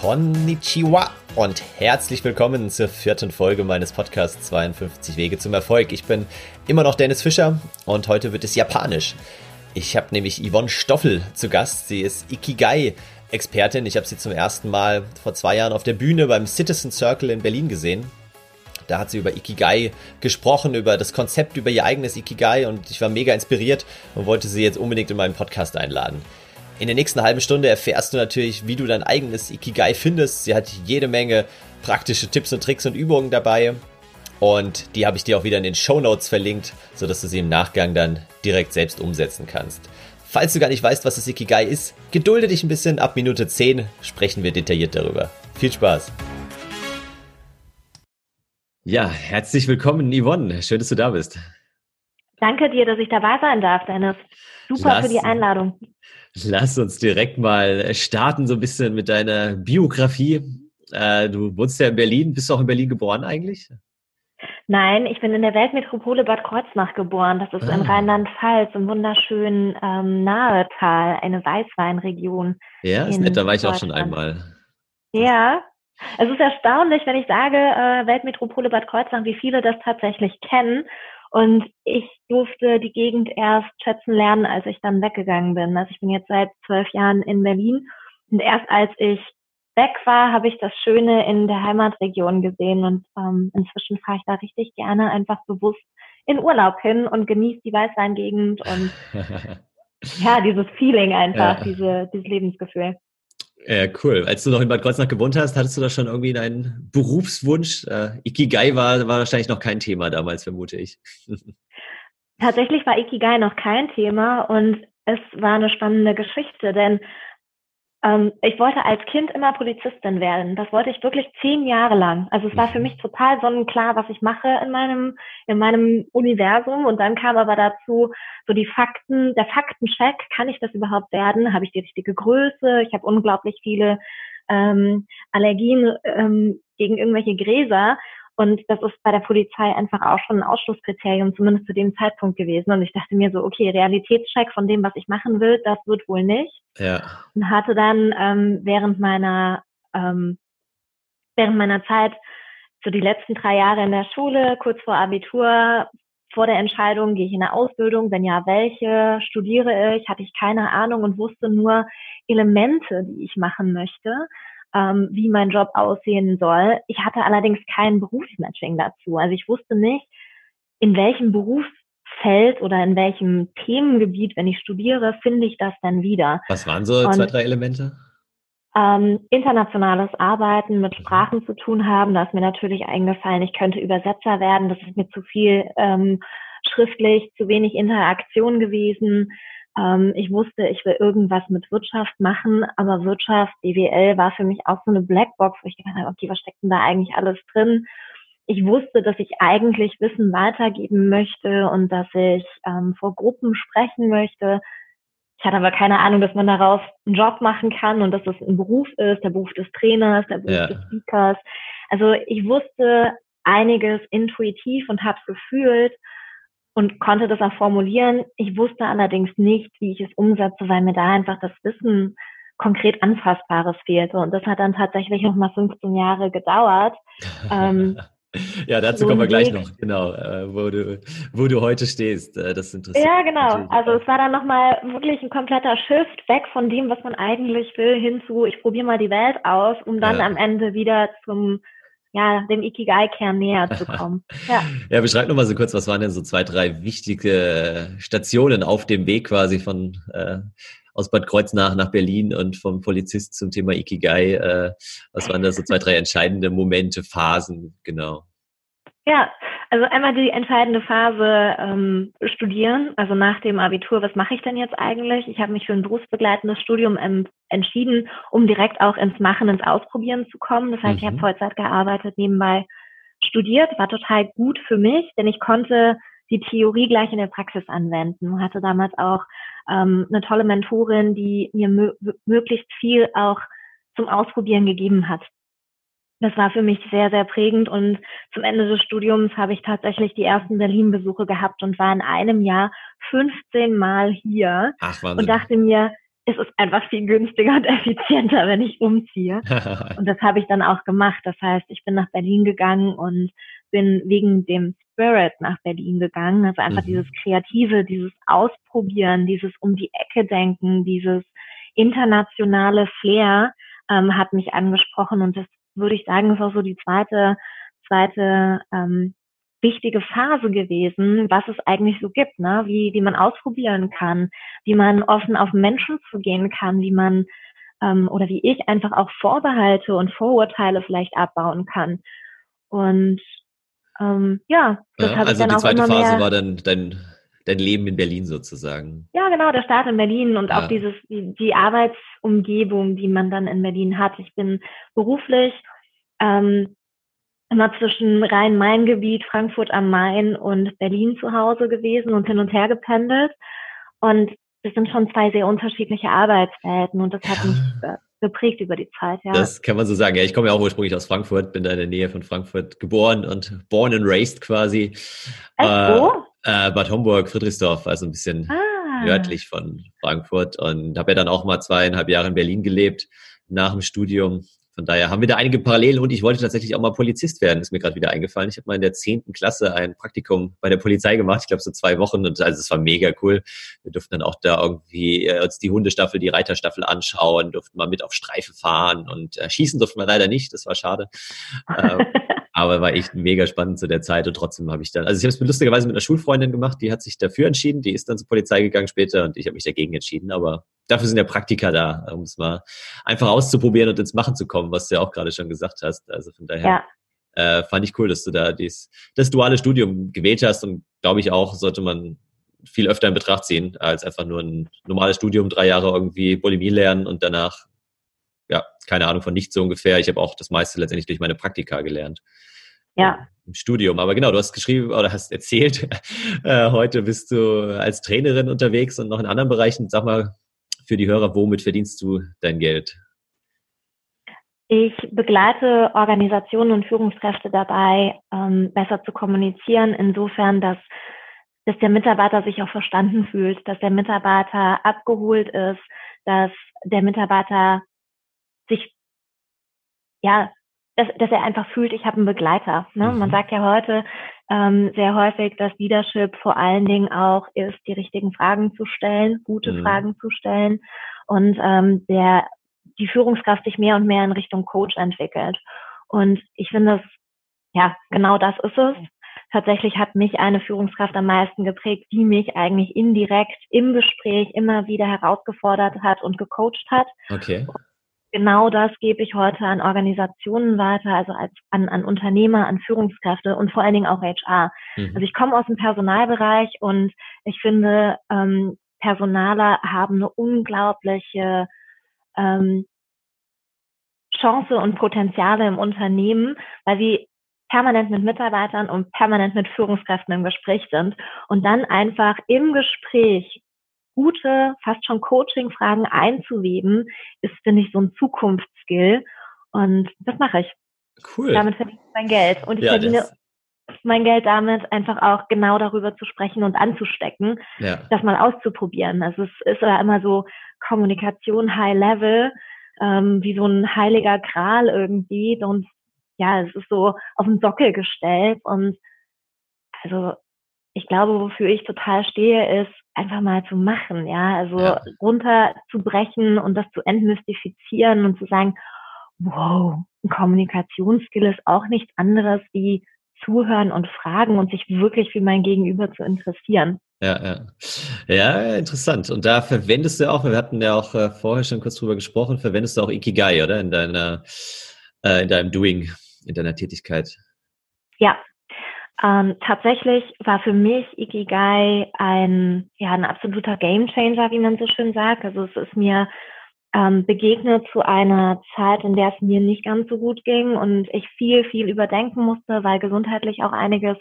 Konnichiwa und herzlich willkommen zur vierten Folge meines Podcasts 52 Wege zum Erfolg. Ich bin immer noch Dennis Fischer und heute wird es japanisch. Ich habe nämlich Yvonne Stoffel zu Gast. Sie ist Ikigai-Expertin. Ich habe sie zum ersten Mal vor zwei Jahren auf der Bühne beim Citizen Circle in Berlin gesehen. Da hat sie über Ikigai gesprochen, über das Konzept, über ihr eigenes Ikigai und ich war mega inspiriert und wollte sie jetzt unbedingt in meinen Podcast einladen. In der nächsten halben Stunde erfährst du natürlich, wie du dein eigenes Ikigai findest. Sie hat jede Menge praktische Tipps und Tricks und Übungen dabei. Und die habe ich dir auch wieder in den Show Notes verlinkt, sodass du sie im Nachgang dann direkt selbst umsetzen kannst. Falls du gar nicht weißt, was das Ikigai ist, gedulde dich ein bisschen. Ab Minute 10 sprechen wir detailliert darüber. Viel Spaß! Ja, herzlich willkommen, Yvonne. Schön, dass du da bist. Danke dir, dass ich dabei sein darf, Dennis. Super Lass, für die Einladung. Lass uns direkt mal starten, so ein bisschen mit deiner Biografie. Äh, du wohnst ja in Berlin. Bist du auch in Berlin geboren eigentlich? Nein, ich bin in der Weltmetropole Bad Kreuznach geboren. Das ist ah. in Rheinland-Pfalz, im wunderschönen ähm, Nahetal, eine Weißweinregion. Ja, ist nett, da war ich auch schon einmal. Ja, es ist erstaunlich, wenn ich sage äh, Weltmetropole Bad Kreuznach, wie viele das tatsächlich kennen. Und ich durfte die Gegend erst schätzen lernen, als ich dann weggegangen bin. Also ich bin jetzt seit zwölf Jahren in Berlin. Und erst als ich weg war, habe ich das Schöne in der Heimatregion gesehen. Und ähm, inzwischen fahre ich da richtig gerne einfach bewusst in Urlaub hin und genieße die Weißweingegend und ja, dieses Feeling einfach, ja. diese, dieses Lebensgefühl. Ja, cool. Als du noch in Bad Kreuznach gewohnt hast, hattest du da schon irgendwie einen Berufswunsch? Äh, Ikigai war, war wahrscheinlich noch kein Thema damals, vermute ich. Tatsächlich war Ikigai noch kein Thema und es war eine spannende Geschichte, denn ähm, ich wollte als Kind immer Polizistin werden. Das wollte ich wirklich zehn Jahre lang. Also es war für mhm. mich total sonnenklar, was ich mache in meinem, in meinem Universum. Und dann kam aber dazu so die Fakten, der Faktencheck, kann ich das überhaupt werden? Habe ich die richtige Größe? Ich habe unglaublich viele ähm, Allergien ähm, gegen irgendwelche Gräser. Und das ist bei der Polizei einfach auch schon ein Ausschlusskriterium, zumindest zu dem Zeitpunkt gewesen. Und ich dachte mir so, okay, Realitätscheck von dem, was ich machen will, das wird wohl nicht. Ja. Und hatte dann ähm, während meiner ähm, während meiner Zeit so die letzten drei Jahre in der Schule, kurz vor Abitur, vor der Entscheidung, gehe ich in eine Ausbildung, wenn ja, welche, studiere ich, hatte ich keine Ahnung und wusste nur Elemente, die ich machen möchte ähm, wie mein Job aussehen soll. Ich hatte allerdings kein Berufsmatching dazu. Also ich wusste nicht, in welchem Berufsfeld oder in welchem Themengebiet, wenn ich studiere, finde ich das dann wieder. Was waren so Und, zwei, drei Elemente? Ähm, internationales Arbeiten mit mhm. Sprachen zu tun haben. Da ist mir natürlich eingefallen, ich könnte Übersetzer werden. Das ist mir zu viel ähm, schriftlich, zu wenig Interaktion gewesen. Ähm, ich wusste, ich will irgendwas mit Wirtschaft machen, aber Wirtschaft, BWL war für mich auch so eine Blackbox, wo ich gedacht habe, okay, was steckt denn da eigentlich alles drin? Ich wusste, dass ich eigentlich Wissen weitergeben möchte und dass ich ähm, vor Gruppen sprechen möchte. Ich hatte aber keine Ahnung, dass man daraus einen Job machen kann und dass es ein Beruf ist, der Beruf des Trainers, der Beruf ja. des Speakers. Also ich wusste einiges intuitiv und habe es gefühlt und konnte das auch formulieren. Ich wusste allerdings nicht, wie ich es umsetze, weil mir da einfach das Wissen konkret Anfassbares fehlte. Und das hat dann tatsächlich noch mal 15 Jahre gedauert. ähm, ja, dazu so kommen wir gleich Weg. noch, genau, äh, wo, du, wo du heute stehst. Äh, das interessiert Ja, genau. Also es war dann nochmal wirklich ein kompletter Shift weg von dem, was man eigentlich will, hin zu, ich probiere mal die Welt aus, um dann ja. am Ende wieder zum ja, dem Ikigai-Kern näher zu kommen. Ja, ja beschreib nochmal so kurz, was waren denn so zwei, drei wichtige Stationen auf dem Weg quasi von äh, aus Bad Kreuznach nach Berlin und vom Polizist zum Thema Ikigai. Äh, was waren da so zwei, drei entscheidende Momente, Phasen, genau? Ja, also einmal die entscheidende Phase ähm, studieren, also nach dem Abitur, was mache ich denn jetzt eigentlich? Ich habe mich für ein berufsbegleitendes Studium ähm, entschieden, um direkt auch ins Machen, ins Ausprobieren zu kommen. Das heißt, mhm. ich habe Vollzeit gearbeitet, nebenbei studiert, war total gut für mich, denn ich konnte die Theorie gleich in der Praxis anwenden. Hatte damals auch ähm, eine tolle Mentorin, die mir möglichst viel auch zum Ausprobieren gegeben hat das war für mich sehr, sehr prägend und zum Ende des Studiums habe ich tatsächlich die ersten Berlin-Besuche gehabt und war in einem Jahr 15 Mal hier Ach, und dachte mir, es ist einfach viel günstiger und effizienter, wenn ich umziehe. und das habe ich dann auch gemacht. Das heißt, ich bin nach Berlin gegangen und bin wegen dem Spirit nach Berlin gegangen. Also einfach mhm. dieses Kreative, dieses Ausprobieren, dieses um die Ecke denken, dieses internationale Flair ähm, hat mich angesprochen und das würde ich sagen, ist auch so die zweite, zweite ähm, wichtige Phase gewesen, was es eigentlich so gibt, ne? wie, wie man ausprobieren kann, wie man offen auf Menschen zugehen kann, wie man ähm, oder wie ich einfach auch Vorbehalte und Vorurteile vielleicht abbauen kann. Und ähm, ja, das ja, habe also ich dann die zweite Phase war dann dein, dein Leben in Berlin sozusagen. Ja, genau, der Start in Berlin und ja. auch dieses die, die Arbeitsumgebung, die man dann in Berlin hat. Ich bin beruflich ähm, immer zwischen Rhein-Main-Gebiet, Frankfurt am Main und Berlin zu Hause gewesen und hin und her gependelt. Und das sind schon zwei sehr unterschiedliche Arbeitswelten und das hat mich geprägt über die Zeit, ja. Das kann man so sagen. Ja, ich komme ja auch ursprünglich aus Frankfurt, bin da in der Nähe von Frankfurt geboren und born and raised quasi. Echt, äh, wo? Äh, Bad Homburg, Friedrichsdorf, also ein bisschen ah. nördlich von Frankfurt und habe ja dann auch mal zweieinhalb Jahre in Berlin gelebt nach dem Studium von daher haben wir da einige Parallelen und ich wollte tatsächlich auch mal Polizist werden, ist mir gerade wieder eingefallen. Ich habe mal in der zehnten Klasse ein Praktikum bei der Polizei gemacht, ich glaube so zwei Wochen und also es war mega cool. Wir durften dann auch da irgendwie äh, uns die Hundestaffel, die Reiterstaffel anschauen, durften mal mit auf Streife fahren und äh, schießen durften wir leider nicht, das war schade. ähm, aber war echt mega spannend zu der Zeit und trotzdem habe ich dann, also ich habe es lustigerweise mit einer Schulfreundin gemacht, die hat sich dafür entschieden, die ist dann zur Polizei gegangen später und ich habe mich dagegen entschieden, aber dafür sind ja Praktika da, um es mal einfach auszuprobieren und ins Machen zu kommen, was du ja auch gerade schon gesagt hast. Also von daher ja. äh, fand ich cool, dass du da dies, das duale Studium gewählt hast und glaube ich auch, sollte man viel öfter in Betracht ziehen, als einfach nur ein normales Studium, drei Jahre irgendwie Bulimie lernen und danach, ja, keine Ahnung von nichts so ungefähr. Ich habe auch das meiste letztendlich durch meine Praktika gelernt. Ja. Im Studium. Aber genau, du hast geschrieben oder hast erzählt, äh, heute bist du als Trainerin unterwegs und noch in anderen Bereichen. Sag mal, für die Hörer, womit verdienst du dein Geld? Ich begleite Organisationen und Führungskräfte dabei, ähm, besser zu kommunizieren, insofern, dass, dass der Mitarbeiter sich auch verstanden fühlt, dass der Mitarbeiter abgeholt ist, dass der Mitarbeiter sich ja dass, dass er einfach fühlt, ich habe einen Begleiter. Ne? Mhm. Man sagt ja heute ähm, sehr häufig, dass Leadership vor allen Dingen auch ist, die richtigen Fragen zu stellen, gute mhm. Fragen zu stellen und ähm, der die Führungskraft sich mehr und mehr in Richtung Coach entwickelt. Und ich finde, das, ja, genau das ist es. Tatsächlich hat mich eine Führungskraft am meisten geprägt, die mich eigentlich indirekt im Gespräch immer wieder herausgefordert hat und gecoacht hat. Okay genau das gebe ich heute an Organisationen weiter, also als, an, an Unternehmer, an Führungskräfte und vor allen Dingen auch HR. Mhm. Also ich komme aus dem Personalbereich und ich finde, ähm, Personaler haben eine unglaubliche ähm, Chance und Potenziale im Unternehmen, weil sie permanent mit Mitarbeitern und permanent mit Führungskräften im Gespräch sind und dann einfach im Gespräch gute, fast schon Coaching-Fragen einzuweben, ist, finde ich, so ein Zukunftsskill. Und das mache ich. Cool. Damit verdiene ich mein Geld. Und ich ja, verdiene mein Geld damit, einfach auch genau darüber zu sprechen und anzustecken, ja. das mal auszuprobieren. Also es ist ja immer so Kommunikation High Level, ähm, wie so ein heiliger Gral irgendwie. Und ja, es ist so auf den Sockel gestellt. Und also ich glaube, wofür ich total stehe, ist einfach mal zu machen, ja, also ja. runterzubrechen und das zu entmystifizieren und zu sagen, wow, ein Kommunikationsskill ist auch nichts anderes wie zuhören und fragen und sich wirklich für mein Gegenüber zu interessieren. Ja, ja. Ja, interessant. Und da verwendest du auch, wir hatten ja auch äh, vorher schon kurz drüber gesprochen, verwendest du auch Ikigai, oder? In deiner, äh, in deinem Doing, in deiner Tätigkeit. Ja, ähm, tatsächlich war für mich Ikigai ein, ja, ein absoluter Gamechanger, wie man so schön sagt. Also es ist mir ähm, begegnet zu einer Zeit, in der es mir nicht ganz so gut ging und ich viel, viel überdenken musste, weil gesundheitlich auch einiges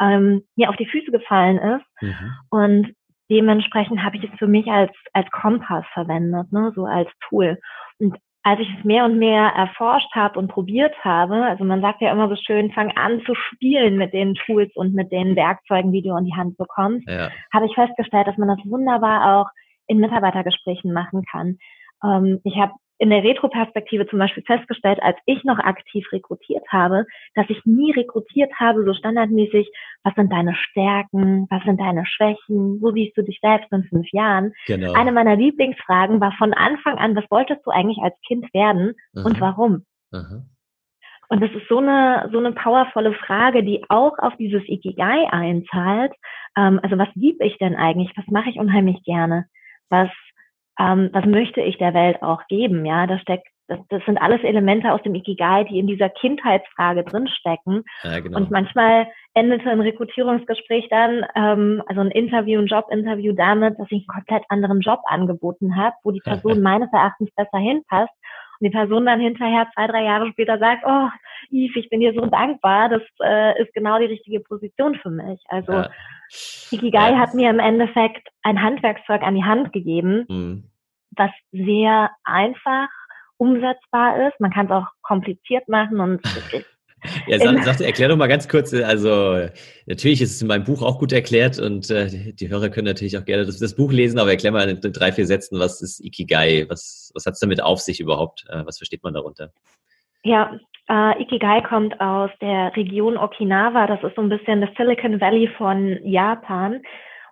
ähm, mir auf die Füße gefallen ist. Mhm. Und dementsprechend habe ich es für mich als, als Kompass verwendet, ne, so als Tool. Und als ich es mehr und mehr erforscht habe und probiert habe, also man sagt ja immer so schön, fang an zu spielen mit den Tools und mit den Werkzeugen, die du in die Hand bekommst, ja. habe ich festgestellt, dass man das wunderbar auch in Mitarbeitergesprächen machen kann. Ähm, ich habe in der Retroperspektive zum Beispiel festgestellt, als ich noch aktiv rekrutiert habe, dass ich nie rekrutiert habe, so standardmäßig, was sind deine Stärken, was sind deine Schwächen, wo siehst du dich selbst in fünf Jahren. Genau. Eine meiner Lieblingsfragen war von Anfang an, was wolltest du eigentlich als Kind werden Aha. und warum? Aha. Und das ist so eine, so eine powervolle Frage, die auch auf dieses Ikigai einzahlt. Ähm, also was liebe ich denn eigentlich? Was mache ich unheimlich gerne? Was ähm, was möchte ich der Welt auch geben? Ja, da steckt, das, das sind alles Elemente aus dem Ikigai, die in dieser Kindheitsfrage drinstecken. Ja, genau. Und manchmal endete ein Rekrutierungsgespräch dann, ähm, also ein Interview, ein Jobinterview damit, dass ich einen komplett anderen Job angeboten habe, wo die Person meines Erachtens besser hinpasst. Und die Person dann hinterher zwei, drei Jahre später sagt, oh, Yves, ich bin dir so dankbar, das äh, ist genau die richtige Position für mich. Also ja. Ikigai ja. hat mir im Endeffekt ein Handwerkszeug an die Hand gegeben, mhm. was sehr einfach umsetzbar ist. Man kann es auch kompliziert machen und Ja, sag, sag, erklär doch mal ganz kurz, also natürlich ist es in meinem Buch auch gut erklärt und äh, die, die Hörer können natürlich auch gerne das, das, Buch lesen, aber erklär mal in drei, vier Sätzen, was ist Ikigai, was, was hat es damit auf sich überhaupt, äh, was versteht man darunter? Ja, äh, Ikigai kommt aus der Region Okinawa, das ist so ein bisschen das Silicon Valley von Japan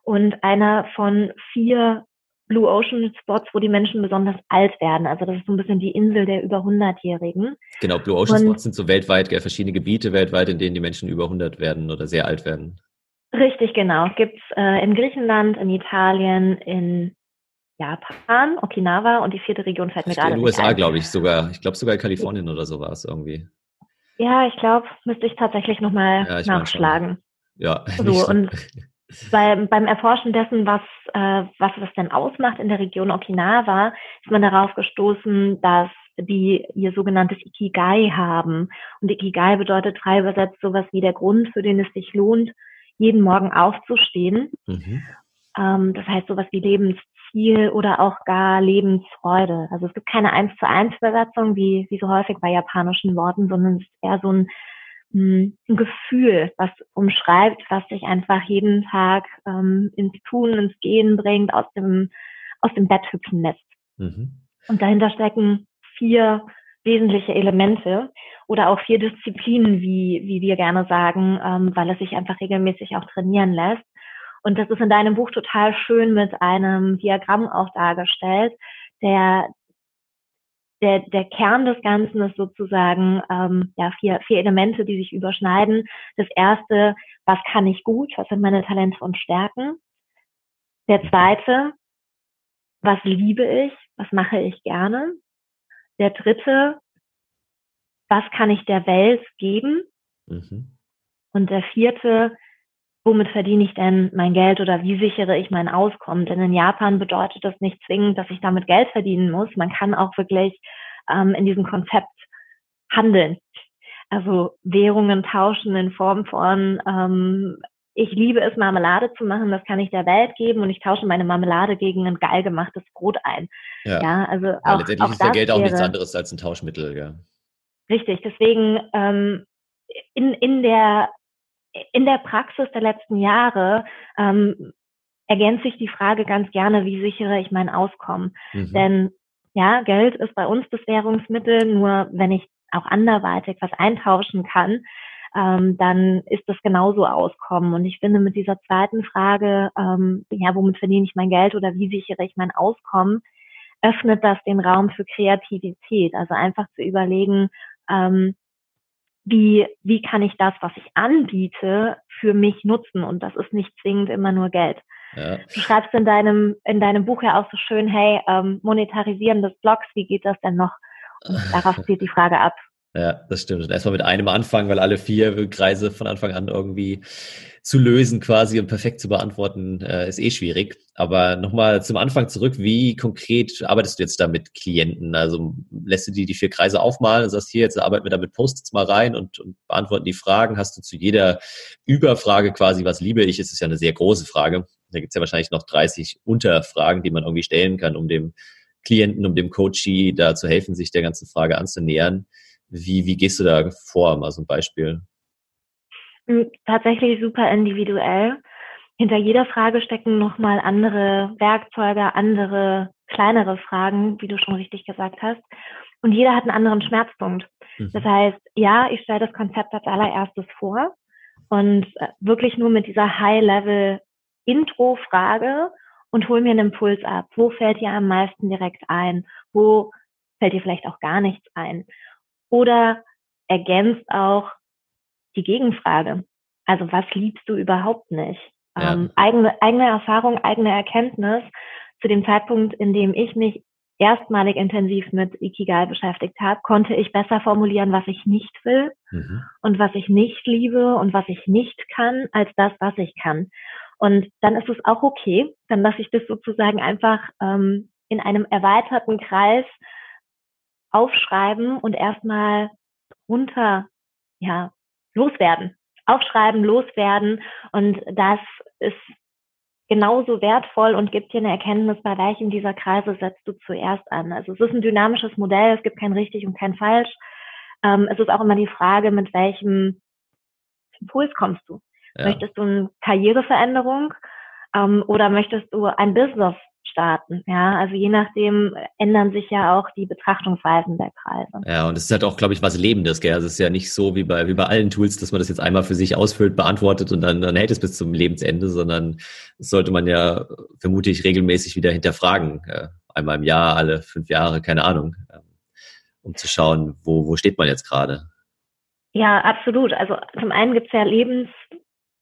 und einer von vier Blue Ocean Spots, wo die Menschen besonders alt werden. Also das ist so ein bisschen die Insel der über 100-Jährigen. Genau, Blue Ocean Spots sind so weltweit, gell, verschiedene Gebiete weltweit, in denen die Menschen über 100 werden oder sehr alt werden. Richtig, genau. Gibt's äh, in Griechenland, in Italien, in Japan, Okinawa und die vierte Region fällt mir gerade In den USA, glaube ich, sogar. Ich glaube sogar in Kalifornien oder so war es irgendwie. Ja, ich glaube, müsste ich tatsächlich nochmal ja, nachschlagen. Ja. So, und bei, beim Erforschen dessen, was, äh, was das denn ausmacht in der Region Okinawa, ist man darauf gestoßen, dass die ihr sogenanntes Ikigai haben. Und Ikigai bedeutet frei übersetzt sowas wie der Grund, für den es sich lohnt, jeden Morgen aufzustehen. Mhm. Ähm, das heißt sowas wie Lebensziel oder auch gar Lebensfreude. Also es gibt keine eins zu eins Übersetzung wie, wie so häufig bei japanischen Worten, sondern es ist eher so ein ein Gefühl, was umschreibt, was dich einfach jeden Tag ähm, ins Tun, ins Gehen bringt, aus dem, aus dem Bett hüpfen lässt. Mhm. Und dahinter stecken vier wesentliche Elemente oder auch vier Disziplinen, wie, wie wir gerne sagen, ähm, weil es sich einfach regelmäßig auch trainieren lässt. Und das ist in deinem Buch total schön mit einem Diagramm auch dargestellt, der der, der Kern des Ganzen ist sozusagen ähm, ja, vier, vier Elemente, die sich überschneiden. Das erste, was kann ich gut, was sind meine Talente und Stärken? Der zweite, was liebe ich, was mache ich gerne? Der dritte, was kann ich der Welt geben? Mhm. Und der vierte, womit verdiene ich denn mein Geld oder wie sichere ich mein Auskommen? Denn in Japan bedeutet das nicht zwingend, dass ich damit Geld verdienen muss. Man kann auch wirklich ähm, in diesem Konzept handeln. Also Währungen tauschen in Form von, ähm, ich liebe es, Marmelade zu machen, das kann ich der Welt geben und ich tausche meine Marmelade gegen ein geil gemachtes Brot ein. Ja, ja also ja, auch, letztendlich auch ist ja Geld auch nichts anderes als ein Tauschmittel, ja. Richtig, deswegen ähm, in, in der in der Praxis der letzten Jahre ähm, ergänzt sich die Frage ganz gerne, wie sichere ich mein Auskommen? Mhm. Denn ja, Geld ist bei uns das Währungsmittel, nur wenn ich auch anderweitig was eintauschen kann, ähm, dann ist das genauso Auskommen. Und ich finde mit dieser zweiten Frage, ähm, ja, womit verdiene ich mein Geld oder wie sichere ich mein Auskommen, öffnet das den Raum für Kreativität. Also einfach zu überlegen, ähm, wie, wie kann ich das, was ich anbiete, für mich nutzen? Und das ist nicht zwingend immer nur Geld. Ja. Du schreibst in deinem, in deinem Buch ja auch so schön, hey, ähm, Monetarisieren des Blogs, wie geht das denn noch? Und darauf zielt die Frage ab. Ja, das stimmt. Erstmal mit einem anfangen, weil alle vier Kreise von Anfang an irgendwie zu lösen quasi und perfekt zu beantworten, äh, ist eh schwierig. Aber nochmal zum Anfang zurück. Wie konkret arbeitest du jetzt da mit Klienten? Also lässt du die die vier Kreise aufmalen und sagst, hier, jetzt arbeiten wir da mit Post-its mal rein und, und beantworten die Fragen. Hast du zu jeder Überfrage quasi, was liebe ich? Es ist ja eine sehr große Frage. Da gibt's ja wahrscheinlich noch 30 Unterfragen, die man irgendwie stellen kann, um dem Klienten, um dem Coachee da zu helfen, sich der ganzen Frage anzunähern. Wie, wie gehst du da vor? Mal so ein Beispiel. Hm, tatsächlich super individuell. hinter jeder Frage stecken nochmal andere Werkzeuge, andere kleinere Fragen, wie du schon richtig gesagt hast. Und jeder hat einen anderen Schmerzpunkt. Mhm. Das heißt, ja, ich stelle das Konzept als allererstes vor und äh, wirklich nur mit dieser High-Level Intro-Frage und hol mir einen Impuls ab. Wo fällt dir am meisten direkt ein? Wo fällt dir vielleicht auch gar nichts ein? Oder ergänzt auch die Gegenfrage. Also was liebst du überhaupt nicht? Ja. Ähm, eigene, eigene Erfahrung, eigene Erkenntnis zu dem Zeitpunkt, in dem ich mich erstmalig intensiv mit Ikigai beschäftigt habe, konnte ich besser formulieren, was ich nicht will mhm. und was ich nicht liebe und was ich nicht kann, als das, was ich kann. Und dann ist es auch okay, dann lasse ich das sozusagen einfach ähm, in einem erweiterten Kreis aufschreiben und erstmal runter, ja, loswerden. Aufschreiben, loswerden. Und das ist genauso wertvoll und gibt dir eine Erkenntnis, bei welchem dieser Kreise setzt du zuerst an. Also es ist ein dynamisches Modell, es gibt kein richtig und kein falsch. Ähm, es ist auch immer die Frage, mit welchem Impuls kommst du. Ja. Möchtest du eine Karriereveränderung ähm, oder möchtest du ein Business starten? Ja, also je nachdem ändern sich ja auch die Betrachtungsweisen der Kreise. Ja, und es ist halt auch, glaube ich, was Lebendes, gell? Also es ist ja nicht so wie bei, wie bei allen Tools, dass man das jetzt einmal für sich ausfüllt, beantwortet und dann, dann hält es bis zum Lebensende, sondern das sollte man ja, vermute ich, regelmäßig wieder hinterfragen. Äh, einmal im Jahr, alle fünf Jahre, keine Ahnung, ähm, um zu schauen, wo, wo steht man jetzt gerade. Ja, absolut. Also zum einen gibt es ja Lebens,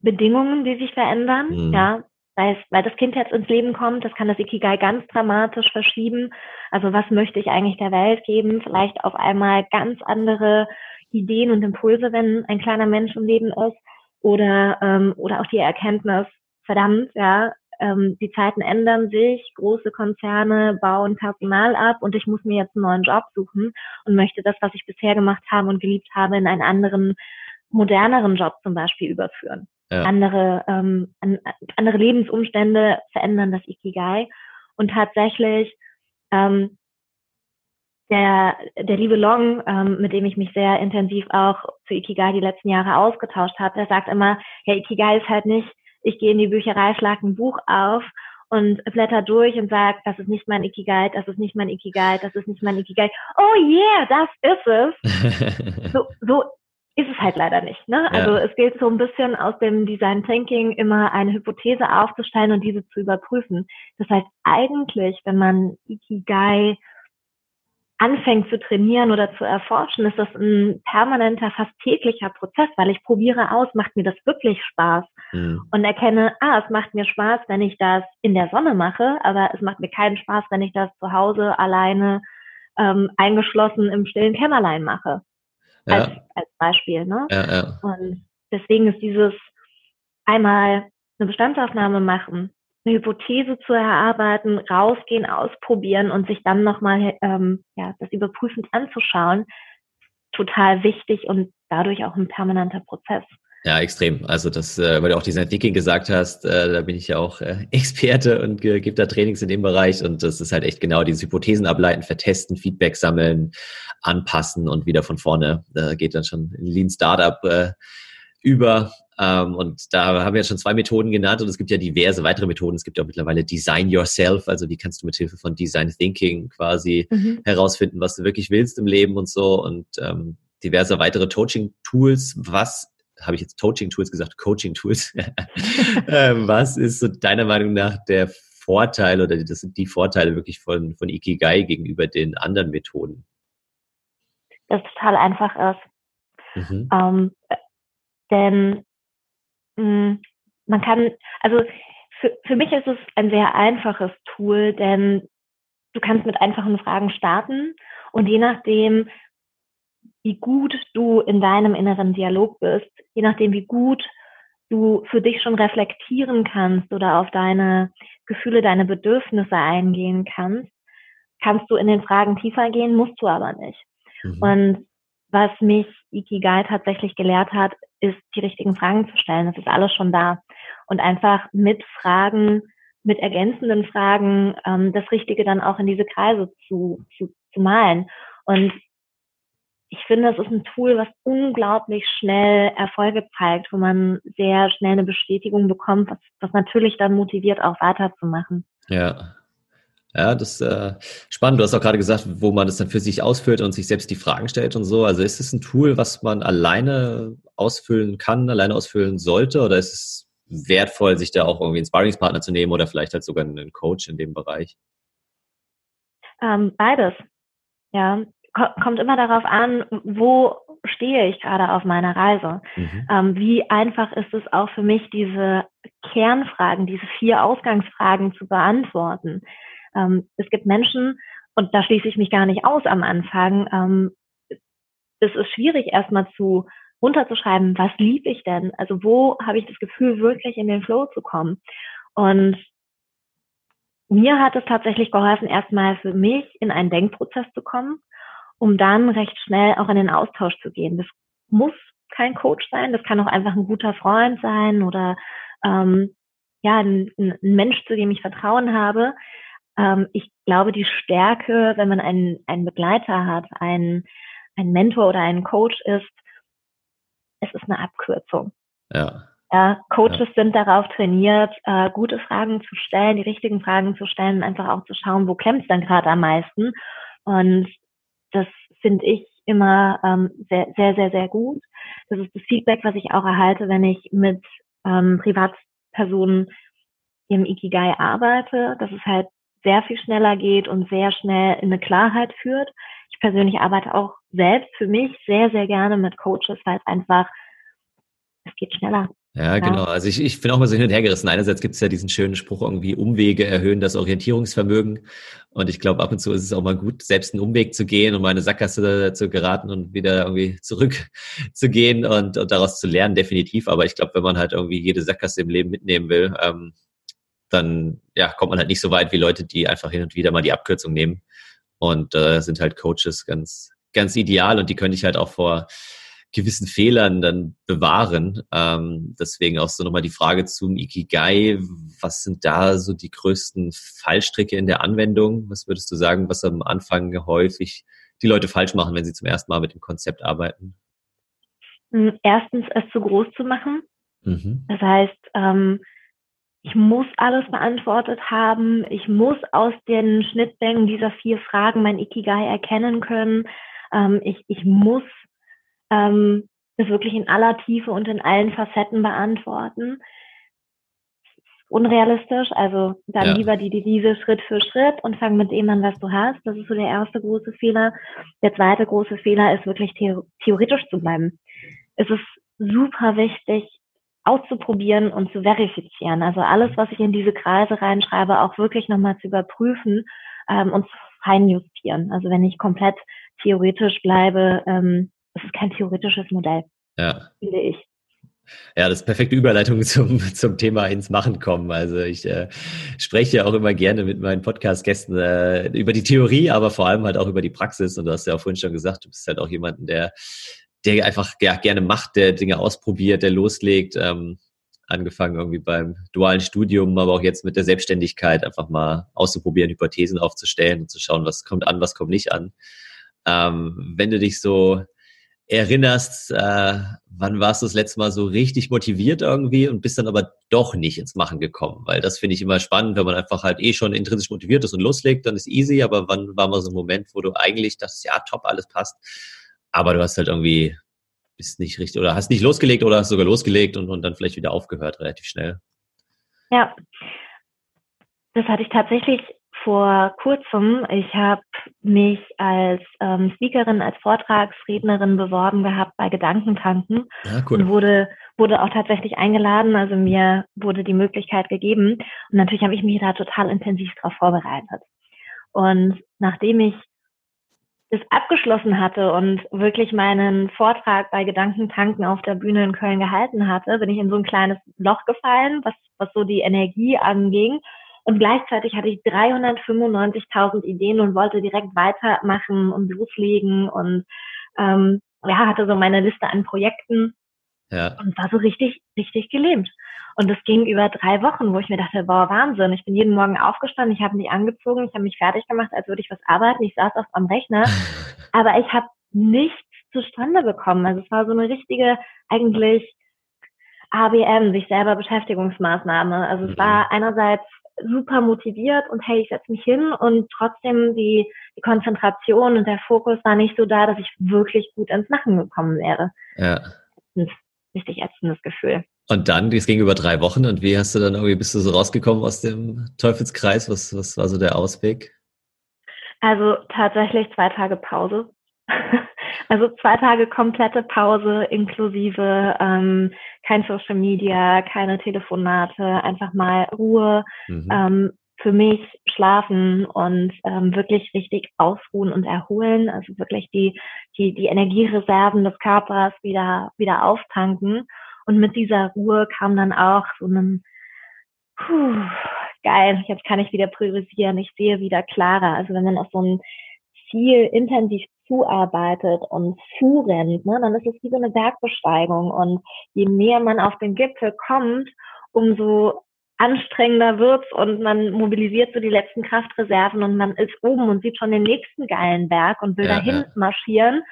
Bedingungen, die sich verändern, mhm. ja. Weil, weil das Kind jetzt ins Leben kommt, das kann das Ikigai ganz dramatisch verschieben. Also was möchte ich eigentlich der Welt geben? Vielleicht auf einmal ganz andere Ideen und Impulse, wenn ein kleiner Mensch im Leben ist. Oder, ähm, oder auch die Erkenntnis, verdammt, ja, ähm, die Zeiten ändern sich, große Konzerne bauen Personal ab und ich muss mir jetzt einen neuen Job suchen und möchte das, was ich bisher gemacht habe und geliebt habe, in einen anderen, moderneren Job zum Beispiel überführen. Ja. Andere, ähm, an, andere Lebensumstände verändern das Ikigai. Und tatsächlich, ähm, der, der liebe Long, ähm, mit dem ich mich sehr intensiv auch zu Ikigai die letzten Jahre ausgetauscht habe, der sagt immer, ja, Ikigai ist halt nicht, ich gehe in die Bücherei, schlage ein Buch auf und blätter durch und sage, das ist nicht mein Ikigai, das ist nicht mein Ikigai, das ist nicht mein Ikigai. Oh yeah, das ist es. so, so ist es halt leider nicht. Ne? Ja. Also es gilt so ein bisschen aus dem Design Thinking immer eine Hypothese aufzustellen und diese zu überprüfen. Das heißt eigentlich, wenn man Ikigai anfängt zu trainieren oder zu erforschen, ist das ein permanenter, fast täglicher Prozess, weil ich probiere aus, macht mir das wirklich Spaß mhm. und erkenne, ah, es macht mir Spaß, wenn ich das in der Sonne mache, aber es macht mir keinen Spaß, wenn ich das zu Hause alleine ähm, eingeschlossen im stillen Kämmerlein mache ja. als, als Beispiel. Ne? Ja, ja. Und deswegen ist dieses einmal eine Bestandsaufnahme machen, eine Hypothese zu erarbeiten, rausgehen, ausprobieren und sich dann nochmal ähm, ja, das überprüfend anzuschauen, total wichtig und dadurch auch ein permanenter Prozess. Ja, extrem. Also das, äh, weil du auch Design Thinking gesagt hast, äh, da bin ich ja auch äh, Experte und äh, gebe da Trainings in dem Bereich und das ist halt echt genau diese Hypothesen ableiten, vertesten, Feedback sammeln, anpassen und wieder von vorne äh, geht dann schon Lean Startup äh, über. Ähm, und da haben wir jetzt schon zwei Methoden genannt und es gibt ja diverse weitere Methoden. Es gibt ja auch mittlerweile Design Yourself, also wie kannst du mit Hilfe von Design Thinking quasi mhm. herausfinden, was du wirklich willst im Leben und so und ähm, diverse weitere Coaching-Tools. Was habe ich jetzt Coaching-Tools gesagt, Coaching-Tools. Ähm, was ist so deiner Meinung nach der Vorteil oder das sind die Vorteile wirklich von, von Ikigai gegenüber den anderen Methoden? Das total einfach ist. Mhm. Ähm, denn mh, hm, man kann, also für, für mich ist es ein sehr einfaches Tool, denn du kannst mit einfachen Fragen starten und je nachdem, wie gut du in deinem inneren Dialog bist, je nachdem, wie gut du für dich schon reflektieren kannst oder auf deine Gefühle, deine Bedürfnisse eingehen kannst, kannst du in den Fragen tiefer gehen, musst du aber nicht. Mhm. Und was mich Ikigai tatsächlich gelehrt hat, ist, die richtigen Fragen zu stellen. Das ist alles schon da. Und einfach mit Fragen, mit ergänzenden Fragen, ähm, das Richtige dann auch in diese Kreise zu, zu, zu malen. Und ich finde, es ist ein Tool, was unglaublich schnell Erfolge zeigt, wo man sehr schnell eine Bestätigung bekommt, was, was natürlich dann motiviert, auch weiterzumachen. Ja. Ja, das ist äh, spannend. Du hast auch gerade gesagt, wo man das dann für sich ausfüllt und sich selbst die Fragen stellt und so. Also ist es ein Tool, was man alleine ausfüllen kann, alleine ausfüllen sollte? Oder ist es wertvoll, sich da auch irgendwie einen Sparringspartner zu nehmen oder vielleicht halt sogar einen Coach in dem Bereich? Ähm, beides. Ja, kommt immer darauf an, wo stehe ich gerade auf meiner Reise. Mhm. Ähm, wie einfach ist es auch für mich, diese Kernfragen, diese vier Ausgangsfragen zu beantworten. Ähm, es gibt Menschen, und da schließe ich mich gar nicht aus am Anfang, ähm, es ist schwierig erstmal zu runterzuschreiben, was lieb ich denn? Also wo habe ich das Gefühl, wirklich in den Flow zu kommen? Und mir hat es tatsächlich geholfen, erstmal für mich in einen Denkprozess zu kommen um dann recht schnell auch in den Austausch zu gehen. Das muss kein Coach sein, das kann auch einfach ein guter Freund sein oder ähm, ja, ein, ein Mensch, zu dem ich Vertrauen habe. Ähm, ich glaube, die Stärke, wenn man einen, einen Begleiter hat, einen, einen Mentor oder einen Coach ist, es ist eine Abkürzung. Ja. Ja, Coaches ja. sind darauf trainiert, äh, gute Fragen zu stellen, die richtigen Fragen zu stellen, einfach auch zu schauen, wo klemmt es dann gerade am meisten. Und das finde ich immer ähm, sehr, sehr, sehr, sehr gut. Das ist das Feedback, was ich auch erhalte, wenn ich mit ähm, Privatpersonen im Ikigai arbeite, dass es halt sehr viel schneller geht und sehr schnell in eine Klarheit führt. Ich persönlich arbeite auch selbst für mich sehr, sehr gerne mit Coaches, weil es einfach, es geht schneller. Ja, genau. Also ich, ich bin auch mal so hin und her gerissen. Einerseits gibt es ja diesen schönen Spruch irgendwie, Umwege erhöhen das Orientierungsvermögen. Und ich glaube, ab und zu ist es auch mal gut, selbst einen Umweg zu gehen, um eine Sackgasse zu geraten und wieder irgendwie zurück zu gehen und, und daraus zu lernen, definitiv. Aber ich glaube, wenn man halt irgendwie jede Sackgasse im Leben mitnehmen will, ähm, dann ja, kommt man halt nicht so weit wie Leute, die einfach hin und wieder mal die Abkürzung nehmen. Und äh, sind halt Coaches ganz, ganz ideal und die könnte ich halt auch vor gewissen Fehlern dann bewahren. Ähm, deswegen auch so nochmal die Frage zum Ikigai. Was sind da so die größten Fallstricke in der Anwendung? Was würdest du sagen, was am Anfang häufig die Leute falsch machen, wenn sie zum ersten Mal mit dem Konzept arbeiten? Hm, erstens, es zu groß zu machen. Mhm. Das heißt, ähm, ich muss alles beantwortet haben. Ich muss aus den Schnittmengen dieser vier Fragen mein Ikigai erkennen können. Ähm, ich, ich muss ähm, das wirklich in aller Tiefe und in allen Facetten beantworten. Unrealistisch, also dann ja. lieber die Devise Schritt für Schritt und fang mit dem an, was du hast. Das ist so der erste große Fehler. Der zweite große Fehler ist wirklich theoretisch zu bleiben. Es ist super wichtig, auszuprobieren und zu verifizieren. Also alles, was ich in diese Kreise reinschreibe, auch wirklich nochmal zu überprüfen ähm, und zu feinjustieren. Also wenn ich komplett theoretisch bleibe, ähm, das ist kein theoretisches Modell, ja. finde ich. Ja, das ist perfekte Überleitung zum, zum Thema ins Machen kommen. Also ich äh, spreche ja auch immer gerne mit meinen Podcast-Gästen äh, über die Theorie, aber vor allem halt auch über die Praxis. Und du hast ja auch vorhin schon gesagt, du bist halt auch jemanden, der, der einfach ja, gerne macht, der Dinge ausprobiert, der loslegt. Ähm, angefangen irgendwie beim dualen Studium, aber auch jetzt mit der Selbstständigkeit einfach mal auszuprobieren, Hypothesen aufzustellen und zu schauen, was kommt an, was kommt nicht an. Ähm, wenn du dich so erinnerst, äh, wann warst du das letzte Mal so richtig motiviert irgendwie und bist dann aber doch nicht ins Machen gekommen? Weil das finde ich immer spannend, wenn man einfach halt eh schon intrinsisch motiviert ist und loslegt, dann ist easy, aber wann war mal so ein Moment, wo du eigentlich dachtest, ja, top, alles passt, aber du hast halt irgendwie, bist nicht richtig, oder hast nicht losgelegt oder hast sogar losgelegt und, und dann vielleicht wieder aufgehört relativ schnell? Ja, das hatte ich tatsächlich vor kurzem. Ich habe mich als ähm, Speakerin, als Vortragsrednerin beworben gehabt bei Gedankentanken ja, cool. und wurde wurde auch tatsächlich eingeladen. Also mir wurde die Möglichkeit gegeben und natürlich habe ich mich da total intensiv darauf vorbereitet. Und nachdem ich das abgeschlossen hatte und wirklich meinen Vortrag bei Gedankentanken auf der Bühne in Köln gehalten hatte, bin ich in so ein kleines Loch gefallen, was, was so die Energie anging und gleichzeitig hatte ich 395.000 Ideen und wollte direkt weitermachen und loslegen und ähm, ja, hatte so meine Liste an Projekten ja. und war so richtig, richtig gelähmt. Und das ging über drei Wochen, wo ich mir dachte, boah, Wahnsinn. Ich bin jeden Morgen aufgestanden, ich habe mich angezogen, ich habe mich fertig gemacht, als würde ich was arbeiten. Ich saß auf am Rechner, aber ich habe nichts zustande bekommen. Also es war so eine richtige, eigentlich ABM, sich selber Beschäftigungsmaßnahme. Also es mhm. war einerseits super motiviert und hey, ich setze mich hin und trotzdem die, die Konzentration und der Fokus war nicht so da, dass ich wirklich gut ins Machen gekommen wäre. Ja. Ein richtig ätzendes Gefühl. Und dann, das ging über drei Wochen und wie hast du dann irgendwie, bist du so rausgekommen aus dem Teufelskreis? Was, was war so der Ausweg? Also tatsächlich zwei Tage Pause. Also zwei Tage komplette Pause inklusive ähm, kein Social Media, keine Telefonate, einfach mal Ruhe mhm. ähm, für mich schlafen und ähm, wirklich richtig ausruhen und erholen, also wirklich die, die, die Energiereserven des Körpers wieder, wieder auftanken. Und mit dieser Ruhe kam dann auch so ein, puh, geil, jetzt kann ich wieder priorisieren, ich sehe wieder klarer. Also wenn man auf so ein Ziel intensiv zuarbeitet und zurennt, ne, dann ist es wie so eine Bergbesteigung. Und je näher man auf den Gipfel kommt, umso anstrengender wird's und man mobilisiert so die letzten Kraftreserven und man ist oben und sieht schon den nächsten geilen Berg und will ja, dahin ja. marschieren.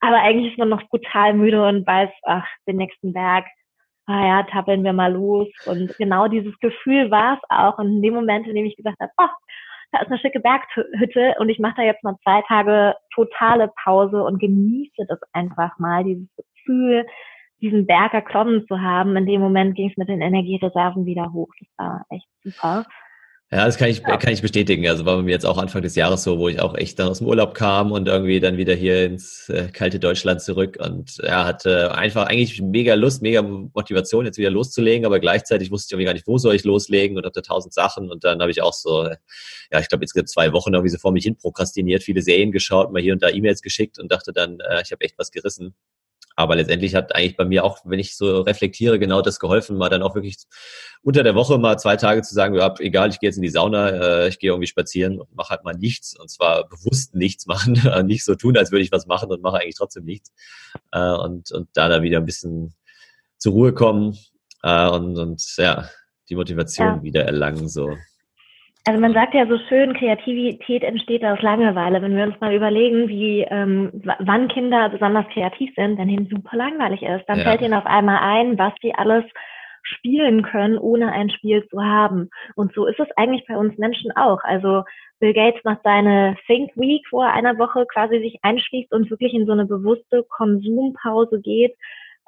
Aber eigentlich ist man noch brutal müde und weiß, ach, den nächsten Berg, ah ja, tappeln wir mal los. Und genau dieses Gefühl war es auch. Und in dem Moment, in dem ich gesagt habe, oh, da ist eine schicke Berghütte und ich mache da jetzt mal zwei Tage totale Pause und genieße das einfach mal, dieses Gefühl, diesen Berg erklommen zu haben. In dem Moment ging es mit den Energiereserven wieder hoch. Das war echt super. Ja, das kann ich, ja. kann ich bestätigen. Also war bei mir jetzt auch Anfang des Jahres so, wo ich auch echt dann aus dem Urlaub kam und irgendwie dann wieder hier ins äh, kalte Deutschland zurück und ja, hatte einfach eigentlich mega Lust, mega Motivation, jetzt wieder loszulegen, aber gleichzeitig wusste ich irgendwie gar nicht, wo soll ich loslegen und hatte tausend Sachen und dann habe ich auch so, ja, ich glaube jetzt zwei Wochen irgendwie so vor mich hin prokrastiniert, viele Serien geschaut, mal hier und da E-Mails geschickt und dachte dann, äh, ich habe echt was gerissen. Aber letztendlich hat eigentlich bei mir auch, wenn ich so reflektiere, genau das geholfen, mal dann auch wirklich unter der Woche mal zwei Tage zu sagen, ja, egal, ich gehe jetzt in die Sauna, äh, ich gehe irgendwie spazieren und mache halt mal nichts und zwar bewusst nichts machen, nicht so tun, als würde ich was machen und mache eigentlich trotzdem nichts äh, und, und da dann wieder ein bisschen zur Ruhe kommen äh, und, und ja, die Motivation ja. wieder erlangen, so. Also man sagt ja so schön, Kreativität entsteht aus Langeweile. Wenn wir uns mal überlegen, wie ähm, wann Kinder besonders kreativ sind, wenn ihnen super langweilig ist, dann ja. fällt ihnen auf einmal ein, was sie alles spielen können, ohne ein Spiel zu haben. Und so ist es eigentlich bei uns Menschen auch. Also Bill Gates macht seine Think Week, wo er einer Woche quasi sich einschließt und wirklich in so eine bewusste Konsumpause geht,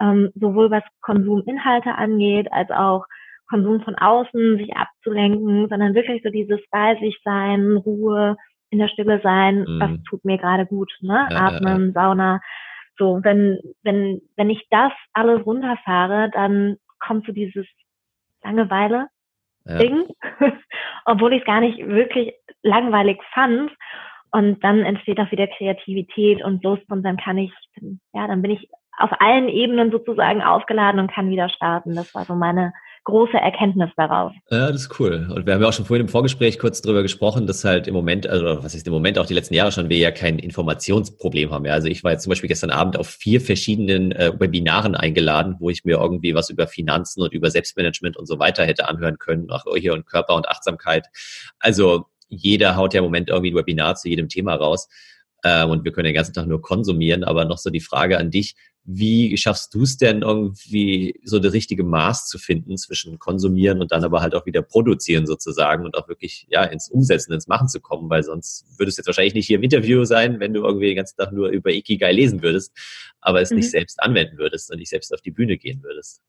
ähm, sowohl was Konsuminhalte angeht, als auch Konsum von außen, sich abzulenken, sondern wirklich so dieses bei sich sein, Ruhe, in der Stille sein, mhm. was tut mir gerade gut, ne? Ja, Atmen, ja, ja. Sauna. So, wenn, wenn, wenn ich das alles runterfahre, dann kommt so dieses Langeweile-Ding, obwohl ich es gar nicht wirklich langweilig fand. Und dann entsteht auch wieder Kreativität und Lust und dann kann ich, ja, dann bin ich auf allen Ebenen sozusagen aufgeladen und kann wieder starten. Das war so meine große Erkenntnis daraus. Ja, das ist cool. Und wir haben ja auch schon vorhin im Vorgespräch kurz darüber gesprochen, dass halt im Moment, also was ist im Moment auch die letzten Jahre schon, wir ja kein Informationsproblem haben. Ja, also ich war jetzt zum Beispiel gestern Abend auf vier verschiedenen äh, Webinaren eingeladen, wo ich mir irgendwie was über Finanzen und über Selbstmanagement und so weiter hätte anhören können, auch hier und Körper und Achtsamkeit. Also jeder haut ja im Moment irgendwie ein Webinar zu jedem Thema raus. Äh, und wir können den ganzen Tag nur konsumieren, aber noch so die Frage an dich, wie schaffst du es denn irgendwie so das richtige Maß zu finden zwischen konsumieren und dann aber halt auch wieder produzieren sozusagen und auch wirklich ja ins Umsetzen, ins Machen zu kommen, weil sonst würdest du jetzt wahrscheinlich nicht hier im Interview sein, wenn du irgendwie den ganzen Tag nur über Ikigai lesen würdest, aber es mhm. nicht selbst anwenden würdest und nicht selbst auf die Bühne gehen würdest.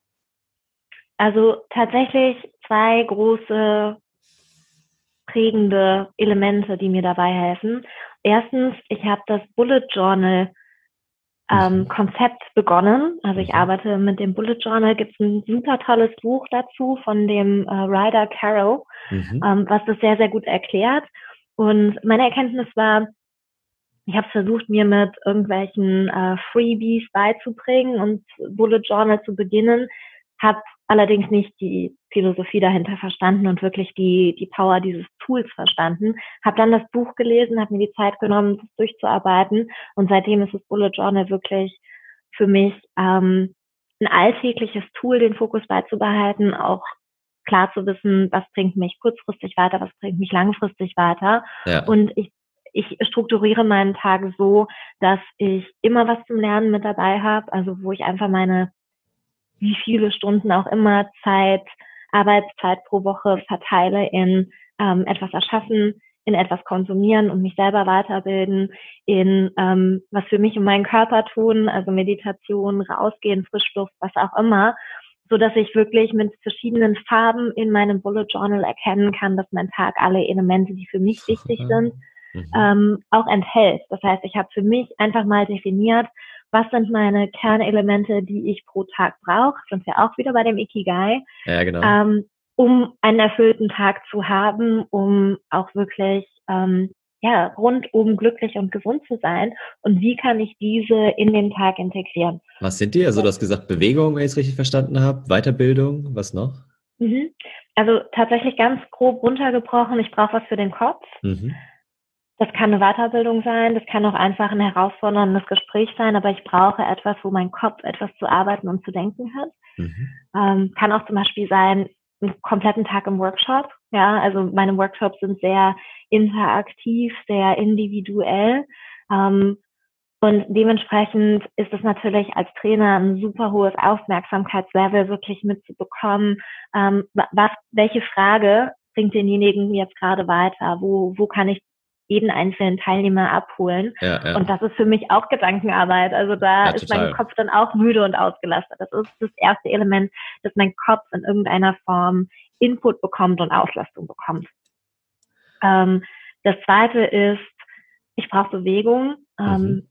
Also tatsächlich zwei große prägende Elemente, die mir dabei helfen. Erstens, ich habe das Bullet Journal ähm, mhm. Konzept begonnen. Also ich mhm. arbeite mit dem Bullet Journal. Gibt es ein super tolles Buch dazu von dem äh, Ryder Carroll, mhm. ähm, was das sehr, sehr gut erklärt. Und meine Erkenntnis war, ich habe versucht, mir mit irgendwelchen äh, Freebies beizubringen und Bullet Journal zu beginnen, habe allerdings nicht die Philosophie dahinter verstanden und wirklich die, die Power dieses Tools verstanden. Habe dann das Buch gelesen, habe mir die Zeit genommen, das durchzuarbeiten und seitdem ist das Bullet Journal wirklich für mich ähm, ein alltägliches Tool, den Fokus beizubehalten, auch klar zu wissen, was bringt mich kurzfristig weiter, was bringt mich langfristig weiter. Ja. Und ich, ich strukturiere meinen Tag so, dass ich immer was zum Lernen mit dabei habe, also wo ich einfach meine, wie viele Stunden auch immer Zeit, Arbeitszeit pro Woche verteile in ähm, etwas erschaffen, in etwas konsumieren und mich selber weiterbilden, in ähm, was für mich und meinen Körper tun, also Meditation, rausgehen, Frischluft, was auch immer, so dass ich wirklich mit verschiedenen Farben in meinem Bullet Journal erkennen kann, dass mein Tag alle Elemente, die für mich wichtig sind, mhm. ähm, auch enthält. Das heißt, ich habe für mich einfach mal definiert, was sind meine Kernelemente, die ich pro Tag brauche. Sind wir auch wieder bei dem Ikigai. Ja, genau. Ähm, um einen erfüllten Tag zu haben, um auch wirklich ähm, ja, rundum glücklich und gesund zu sein. Und wie kann ich diese in den Tag integrieren? Was sind die? Also du hast gesagt Bewegung, wenn ich es richtig verstanden habe, Weiterbildung, was noch? Mhm. Also tatsächlich ganz grob runtergebrochen, ich brauche was für den Kopf. Mhm. Das kann eine Weiterbildung sein, das kann auch einfach ein herausforderndes Gespräch sein, aber ich brauche etwas, wo mein Kopf etwas zu arbeiten und zu denken hat. Mhm. Ähm, kann auch zum Beispiel sein, einen kompletten Tag im Workshop. Ja, also meine Workshops sind sehr interaktiv, sehr individuell. Ähm, und dementsprechend ist es natürlich als Trainer ein super hohes Aufmerksamkeitslevel, wirklich mitzubekommen, ähm, was, welche Frage bringt denjenigen jetzt gerade weiter? Wo, wo kann ich jeden einzelnen Teilnehmer abholen. Ja, ja. Und das ist für mich auch Gedankenarbeit. Also da ja, ist mein Kopf dann auch müde und ausgelastet. Das ist das erste Element, dass mein Kopf in irgendeiner Form Input bekommt und Auslastung bekommt. Ähm, das zweite ist, ich brauche Bewegung. Ähm, mhm.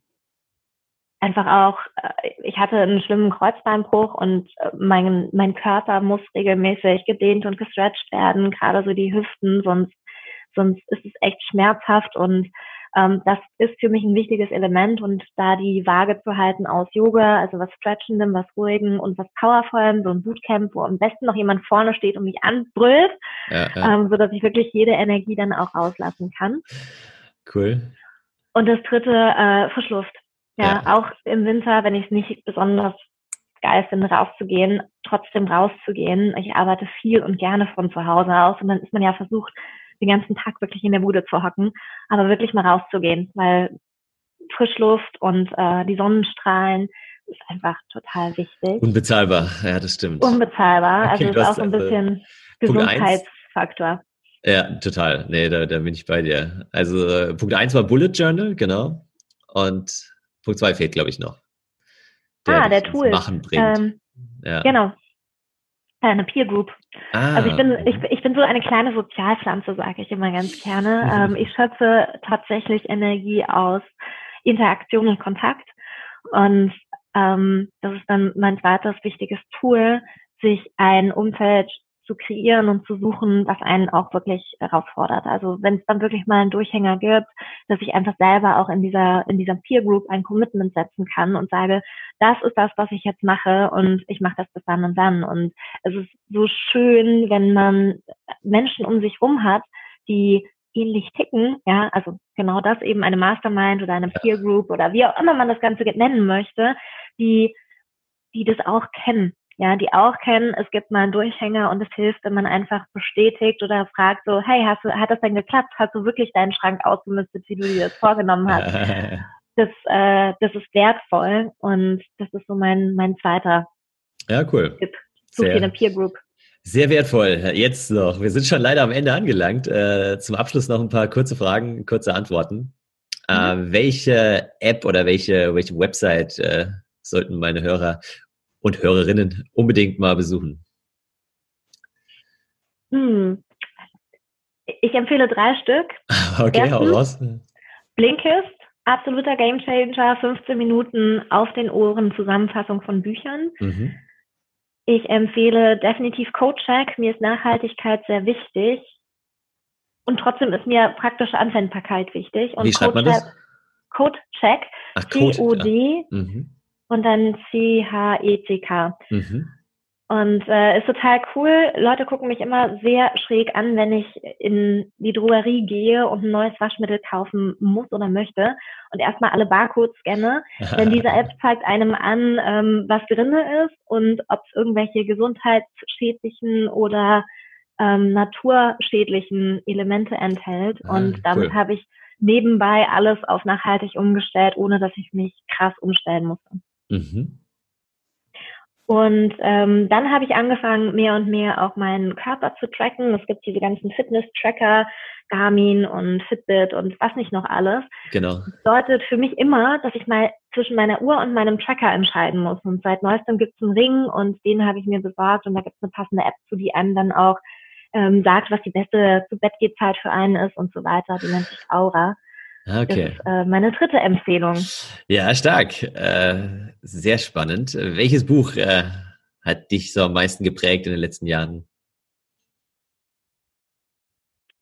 Einfach auch, äh, ich hatte einen schlimmen Kreuzbeinbruch und äh, mein, mein Körper muss regelmäßig gedehnt und gestretcht werden, gerade so die Hüften, sonst sonst ist es echt schmerzhaft und ähm, das ist für mich ein wichtiges Element und da die Waage zu halten aus Yoga, also was Stretchendem, was Ruhigen und was Powervollem, so ein Bootcamp, wo am besten noch jemand vorne steht und mich anbrüllt, ja, ja. Ähm, so dass ich wirklich jede Energie dann auch rauslassen kann. Cool. Und das dritte, äh, Frischluft. Ja, ja, auch im Winter, wenn ich es nicht besonders geil finde, rauszugehen, trotzdem rauszugehen. Ich arbeite viel und gerne von zu Hause aus und dann ist man ja versucht, den ganzen Tag wirklich in der Bude zu hocken, aber wirklich mal rauszugehen, weil Frischluft und äh, die Sonnenstrahlen ist einfach total wichtig. Unbezahlbar, ja, das stimmt. Unbezahlbar, okay, also ist auch so ein bisschen Gesundheitsfaktor. Ja, total. Nee, da, da bin ich bei dir. Also äh, Punkt eins war Bullet Journal, genau. Und Punkt zwei fehlt, glaube ich, noch. Der ah, der Tool. Machen bringt. Ähm, ja. Genau eine Peer Group. Ah. Also ich bin, ich, ich bin so eine kleine Sozialpflanze, sage ich immer ganz gerne. Mhm. Ähm, ich schöpfe tatsächlich Energie aus Interaktion und Kontakt. Und ähm, das ist dann mein zweites wichtiges Tool, sich ein Umfeld zu kreieren und zu suchen, was einen auch wirklich herausfordert. Also wenn es dann wirklich mal einen Durchhänger gibt, dass ich einfach selber auch in dieser, in dieser Peer Group ein Commitment setzen kann und sage, das ist das, was ich jetzt mache und ich mache das bis dann und dann. Und es ist so schön, wenn man Menschen um sich rum hat, die ähnlich ticken, ja, also genau das eben eine Mastermind oder eine Peer Group oder wie auch immer man das Ganze nennen möchte, die, die das auch kennen ja, die auch kennen, es gibt mal einen Durchhänger und es hilft, wenn man einfach bestätigt oder fragt so, hey, hast du, hat das denn geklappt? Hast du wirklich deinen Schrank ausgemistet, wie du dir das vorgenommen hast? das, äh, das ist wertvoll und das ist so mein, mein zweiter ja, cool. Tipp zu einer Peer Group. Sehr wertvoll. Jetzt noch. Wir sind schon leider am Ende angelangt. Äh, zum Abschluss noch ein paar kurze Fragen, kurze Antworten. Mhm. Äh, welche App oder welche, welche Website äh, sollten meine Hörer und Hörerinnen unbedingt mal besuchen? Hm. Ich empfehle drei Stück. Okay, hau raus. Blinkist, absoluter Gamechanger, 15 Minuten auf den Ohren, Zusammenfassung von Büchern. Mhm. Ich empfehle definitiv CodeCheck. Mir ist Nachhaltigkeit sehr wichtig. Und trotzdem ist mir praktische Anwendbarkeit wichtig. Und Wie schreibt man das? CodeCheck. C-O-D. Ja. Mhm und dann C-H-E-C-K. Mhm. Und äh, ist total cool. Leute gucken mich immer sehr schräg an, wenn ich in die Drogerie gehe und ein neues Waschmittel kaufen muss oder möchte und erstmal alle Barcodes scanne. Denn diese App zeigt einem an, ähm, was drinne ist und ob es irgendwelche gesundheitsschädlichen oder ähm, naturschädlichen Elemente enthält. Ah, und damit cool. habe ich nebenbei alles auf nachhaltig umgestellt, ohne dass ich mich krass umstellen musste. Mhm. Und ähm, dann habe ich angefangen, mehr und mehr auch meinen Körper zu tracken. Es gibt diese ganzen Fitness-Tracker, Garmin und Fitbit und was nicht noch alles. Genau. Das bedeutet für mich immer, dass ich mal zwischen meiner Uhr und meinem Tracker entscheiden muss. Und seit neuestem gibt es einen Ring und den habe ich mir besorgt und da gibt es eine passende App zu, die einem dann auch ähm, sagt, was die beste zu Bett geht Zeit für einen ist und so weiter. Die nennt sich Aura. Okay. Das ist äh, meine dritte Empfehlung. Ja, stark. Äh, sehr spannend. Welches Buch äh, hat dich so am meisten geprägt in den letzten Jahren?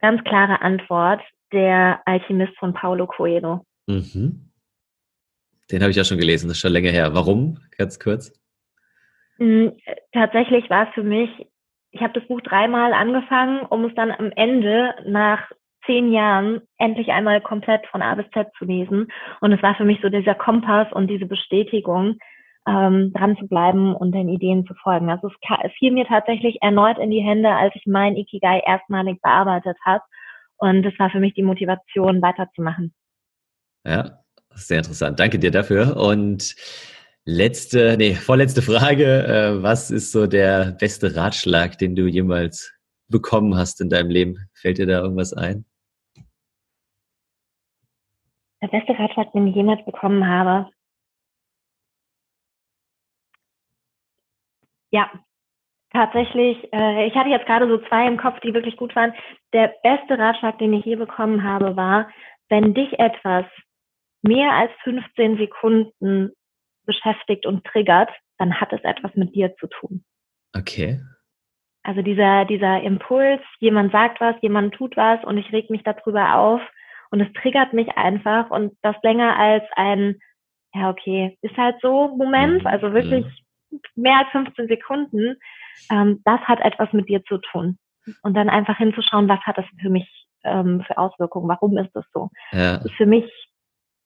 Ganz klare Antwort. Der Alchemist von Paulo Coelho. Mhm. Den habe ich auch schon gelesen, das ist schon länger her. Warum? Ganz kurz. Mm, tatsächlich war es für mich, ich habe das Buch dreimal angefangen, um es dann am Ende nach zehn Jahren endlich einmal komplett von A bis Z zu lesen. Und es war für mich so dieser Kompass und diese Bestätigung, ähm, dran zu bleiben und den Ideen zu folgen. Also es, es fiel mir tatsächlich erneut in die Hände, als ich mein Ikigai erstmalig bearbeitet habe. Und das war für mich die Motivation, weiterzumachen. Ja, sehr interessant. Danke dir dafür. Und letzte, nee, vorletzte Frage. Äh, was ist so der beste Ratschlag, den du jemals bekommen hast in deinem Leben? Fällt dir da irgendwas ein? Der beste Ratschlag, den ich jemals bekommen habe. Ja, tatsächlich. Äh, ich hatte jetzt gerade so zwei im Kopf, die wirklich gut waren. Der beste Ratschlag, den ich je bekommen habe, war, wenn dich etwas mehr als 15 Sekunden beschäftigt und triggert, dann hat es etwas mit dir zu tun. Okay. Also dieser, dieser Impuls, jemand sagt was, jemand tut was und ich reg mich darüber auf und es triggert mich einfach und das länger als ein, ja, okay, ist halt so Moment, mhm. also wirklich mhm. mehr als 15 Sekunden, ähm, das hat etwas mit dir zu tun. Und dann einfach hinzuschauen, was hat das für mich ähm, für Auswirkungen, warum ist das so? Ja. Das ist für mich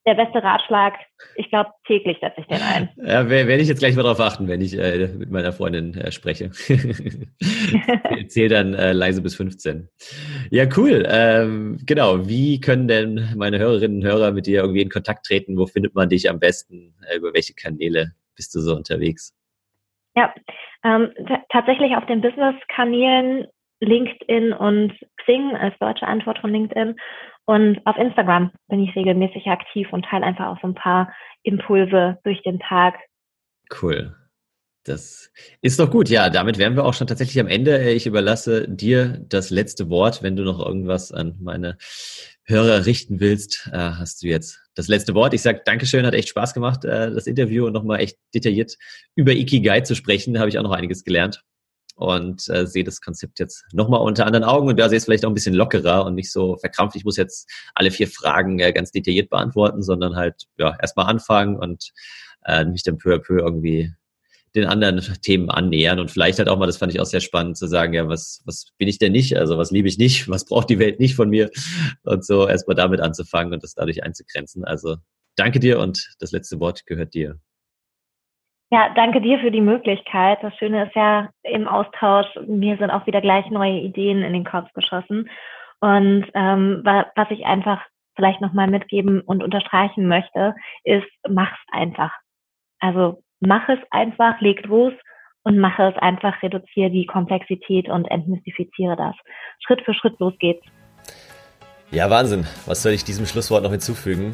der beste Ratschlag. Ich glaube, täglich setze ich den ein. Ja, werde ich jetzt gleich mal darauf achten, wenn ich äh, mit meiner Freundin äh, spreche. Zähl dann äh, leise bis 15. Ja, cool. Ähm, genau. Wie können denn meine Hörerinnen und Hörer mit dir irgendwie in Kontakt treten? Wo findet man dich am besten? Äh, über welche Kanäle bist du so unterwegs? Ja, ähm, tatsächlich auf den Business-Kanälen LinkedIn und Xing als deutsche Antwort von LinkedIn. Und auf Instagram bin ich regelmäßig aktiv und teile einfach auch so ein paar Impulse durch den Tag. Cool. Das ist doch gut. Ja, damit wären wir auch schon tatsächlich am Ende. Ich überlasse dir das letzte Wort. Wenn du noch irgendwas an meine Hörer richten willst, äh, hast du jetzt das letzte Wort. Ich sage Dankeschön, hat echt Spaß gemacht, äh, das Interview und nochmal echt detailliert über Ikigai zu sprechen. Da habe ich auch noch einiges gelernt und äh, sehe das Konzept jetzt nochmal unter anderen Augen und da sehe es vielleicht auch ein bisschen lockerer und nicht so verkrampft. Ich muss jetzt alle vier Fragen äh, ganz detailliert beantworten, sondern halt ja erstmal anfangen und äh, mich dann peu à peu irgendwie den anderen Themen annähern und vielleicht halt auch mal, das fand ich auch sehr spannend zu sagen, ja, was, was bin ich denn nicht? Also was liebe ich nicht? Was braucht die Welt nicht von mir? Und so erstmal damit anzufangen und das dadurch einzugrenzen. Also danke dir und das letzte Wort gehört dir. Ja, danke dir für die Möglichkeit. Das Schöne ist ja im Austausch, mir sind auch wieder gleich neue Ideen in den Kopf geschossen. Und ähm, was ich einfach vielleicht nochmal mitgeben und unterstreichen möchte, ist, mach's einfach. Also mach es einfach, leg los und mache es einfach, reduziere die Komplexität und entmystifiziere das. Schritt für Schritt, los geht's. Ja, Wahnsinn. Was soll ich diesem Schlusswort noch hinzufügen?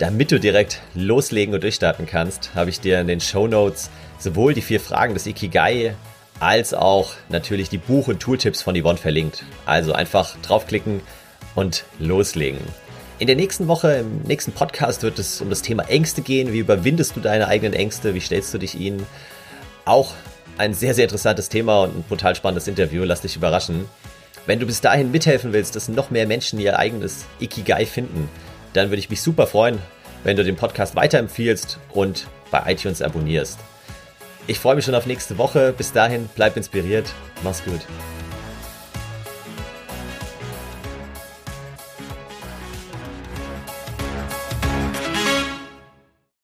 Damit du direkt loslegen und durchstarten kannst, habe ich dir in den Show Notes sowohl die vier Fragen des Ikigai als auch natürlich die Buch- und Tooltips von Yvonne verlinkt. Also einfach draufklicken und loslegen. In der nächsten Woche, im nächsten Podcast wird es um das Thema Ängste gehen. Wie überwindest du deine eigenen Ängste? Wie stellst du dich ihnen? Auch ein sehr, sehr interessantes Thema und ein brutal spannendes Interview. Lass dich überraschen. Wenn du bis dahin mithelfen willst, dass noch mehr Menschen ihr eigenes Ikigai finden, dann würde ich mich super freuen, wenn du den Podcast weiterempfiehlst und bei iTunes abonnierst. Ich freue mich schon auf nächste Woche. Bis dahin, bleib inspiriert. Mach's gut.